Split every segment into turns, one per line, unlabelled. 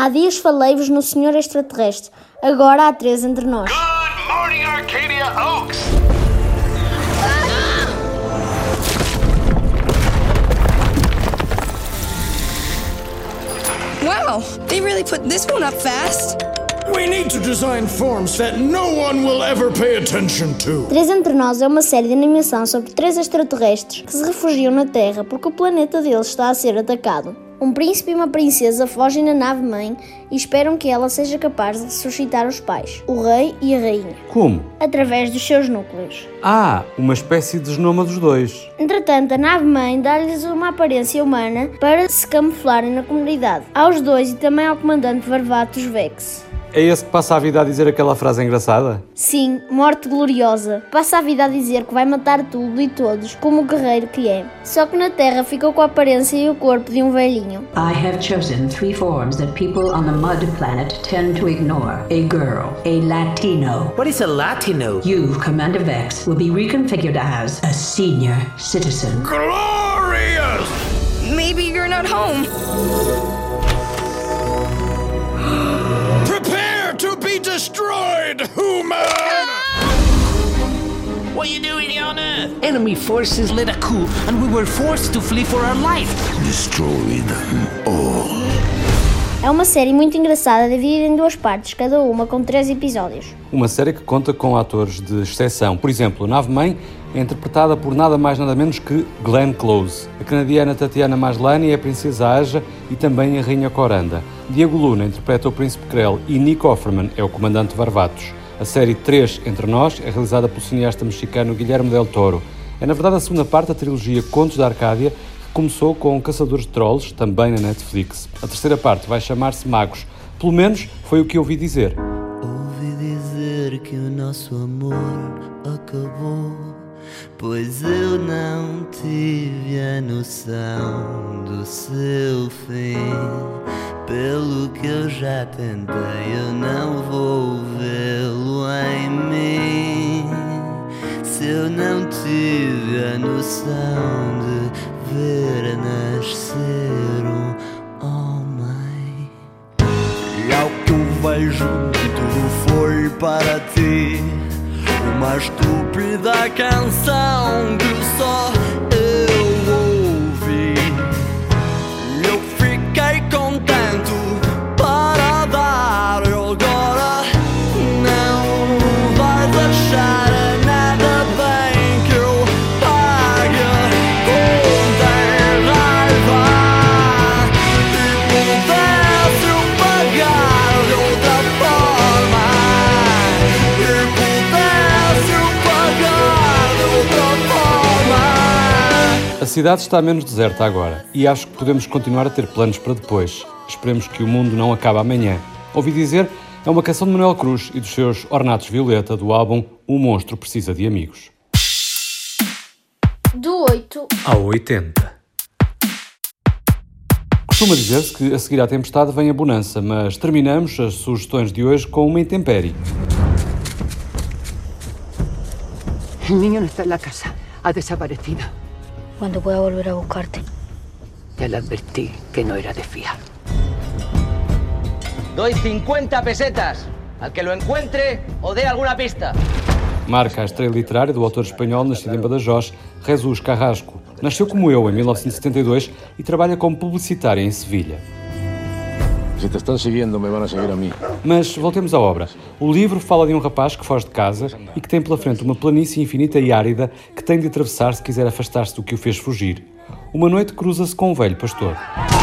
Há dias falei-vos no Senhor Extraterrestre, agora há três entre nós.
Good morning, Arcadia Oaks!
Wow, they really put this one up fast.
We need to design forms that no one will ever pay attention to.
Três Entre Nós é uma série de animação sobre três extraterrestres que se refugiam na Terra porque o planeta deles está a ser atacado. Um príncipe e uma princesa fogem na nave-mãe e esperam que ela seja capaz de ressuscitar os pais, o rei e a rainha,
Como?
através dos seus núcleos.
Ah, uma espécie de genoma dos dois.
Entretanto, a nave-mãe dá-lhes uma aparência humana para se camuflarem na comunidade, aos dois e também ao comandante Varvatos Vex.
É esse que passa a vida a dizer aquela frase engraçada?
Sim, morte gloriosa. Passa a vida a dizer que vai matar tudo e todos, como o guerreiro que é. Só que na Terra ficou com a aparência e o corpo de um velhinho.
I have chosen three forms that people on the mud planet tend to ignore a girl, a Latino.
What is a Latino?
You, Commander Vex, will be reconfigured as a senior citizen.
Glorious!
Maybe you're not home.
Human!
What are you doing here on Earth? Enemy forces led a coup, and we were forced to flee for our life.
Destroy them all.
É uma série muito engraçada, dividida em duas partes, cada uma com três episódios.
Uma série que conta com atores de exceção. Por exemplo, Nave Mãe é interpretada por nada mais nada menos que Glenn Close. A canadiana Tatiana Maslany é a Princesa Aja e também a Rainha Coranda. Diego Luna interpreta o Príncipe Krell e Nick Offerman é o Comandante Varvatos. A série 3 Entre Nós é realizada pelo cineasta mexicano Guilherme Del Toro. É na verdade a segunda parte da trilogia Contos da Arcádia, que começou com Caçadores de Trolls, também na Netflix. A terceira parte vai chamar-se Magos. Pelo menos foi o que ouvi dizer.
Ouvi dizer que o nosso amor acabou, pois eu não tive a noção do seu fim. Pelo que eu já tentei, eu não vou vê-lo tive a noção de ver nascer um homem. E ao que eu vejo que tudo foi para ti Uma estúpida canção
cidade está menos deserta agora e acho que podemos continuar a ter planos para depois. Esperemos que o mundo não acabe amanhã. Ouvi dizer, é uma canção de Manuel Cruz e dos seus Ornatos Violeta do álbum O Monstro Precisa de Amigos.
Do 8
Ao 80. Costuma dizer-se que a seguir à tempestade vem a bonança, mas terminamos as sugestões de hoje com uma intempérie.
El niño no está en la casa. Ha desaparecido.
Quando voy a volver a buscarte?
Ya le advertí que no era de fiar.
Doy 50 pesetas al que lo encuentre o dé alguna pista.
Marca a estreia literária do autor espanhol nascido em Badajoz, Jesus Carrasco. Nasceu como eu em 1972 e trabalha como publicitário em Sevilha.
Si te están siguiendo, me a seguir a mí.
Mas voltemos à obra. O livro fala de um rapaz que foge de casa e que tem pela frente uma planície infinita e árida que tem de atravessar se quiser afastar-se do que o fez fugir. Uma noite cruza-se com um velho pastor.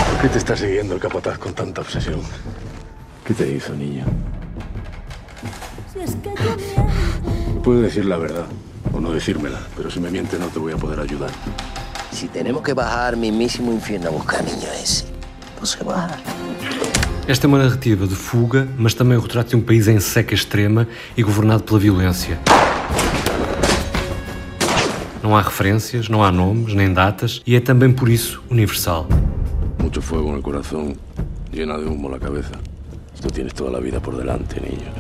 ¿Por qué te está siguiendo el capataz con tanta obsesión? ¿Qué te hizo, niña? Puedes decir la verdad o no decírmela, pero si me miente no te voy a poder ayudar.
Si tenemos que bajar mismísimo infierno a buscar niño ese, pues se baja.
Esta é uma narrativa de fuga, mas também o retrato de um país em seca extrema e governado pela violência. Não há referências, não há nomes, nem datas, e é também por isso universal.
Mucho fuego en el corazón, llena de humo la cabeza. Tú tienes toda la vida por delante, niño.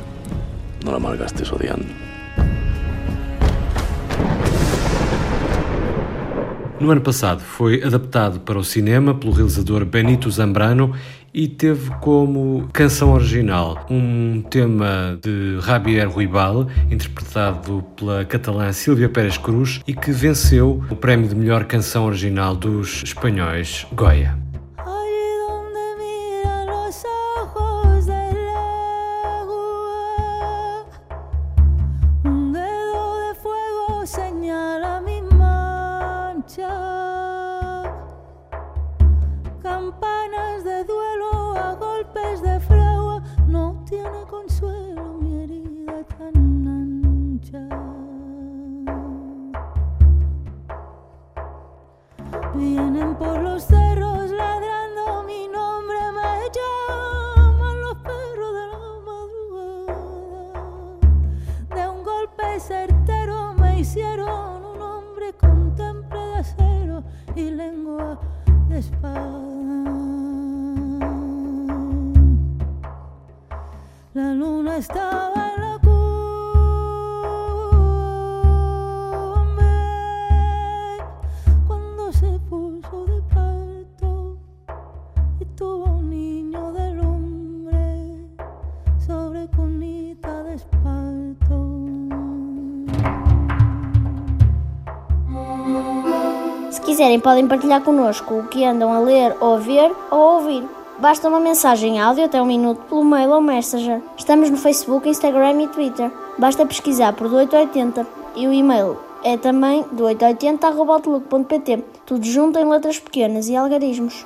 No la malgastes odiando.
No ano passado foi adaptado para o cinema pelo realizador Benito Zambrano e teve como canção original um tema de Javier Ruibal, interpretado pela catalã Silvia Pérez Cruz, e que venceu o prémio de melhor canção original dos espanhóis Goya.
De espada. La luna estaba
quiserem, podem partilhar connosco o que andam a ler, ou a ver ou a ouvir. Basta uma mensagem áudio até um minuto pelo mail ou messenger. Estamos no Facebook, Instagram e Twitter. Basta pesquisar por do 880 e o e-mail é também do 880.outlook.pt. Tudo junto em letras pequenas e algarismos.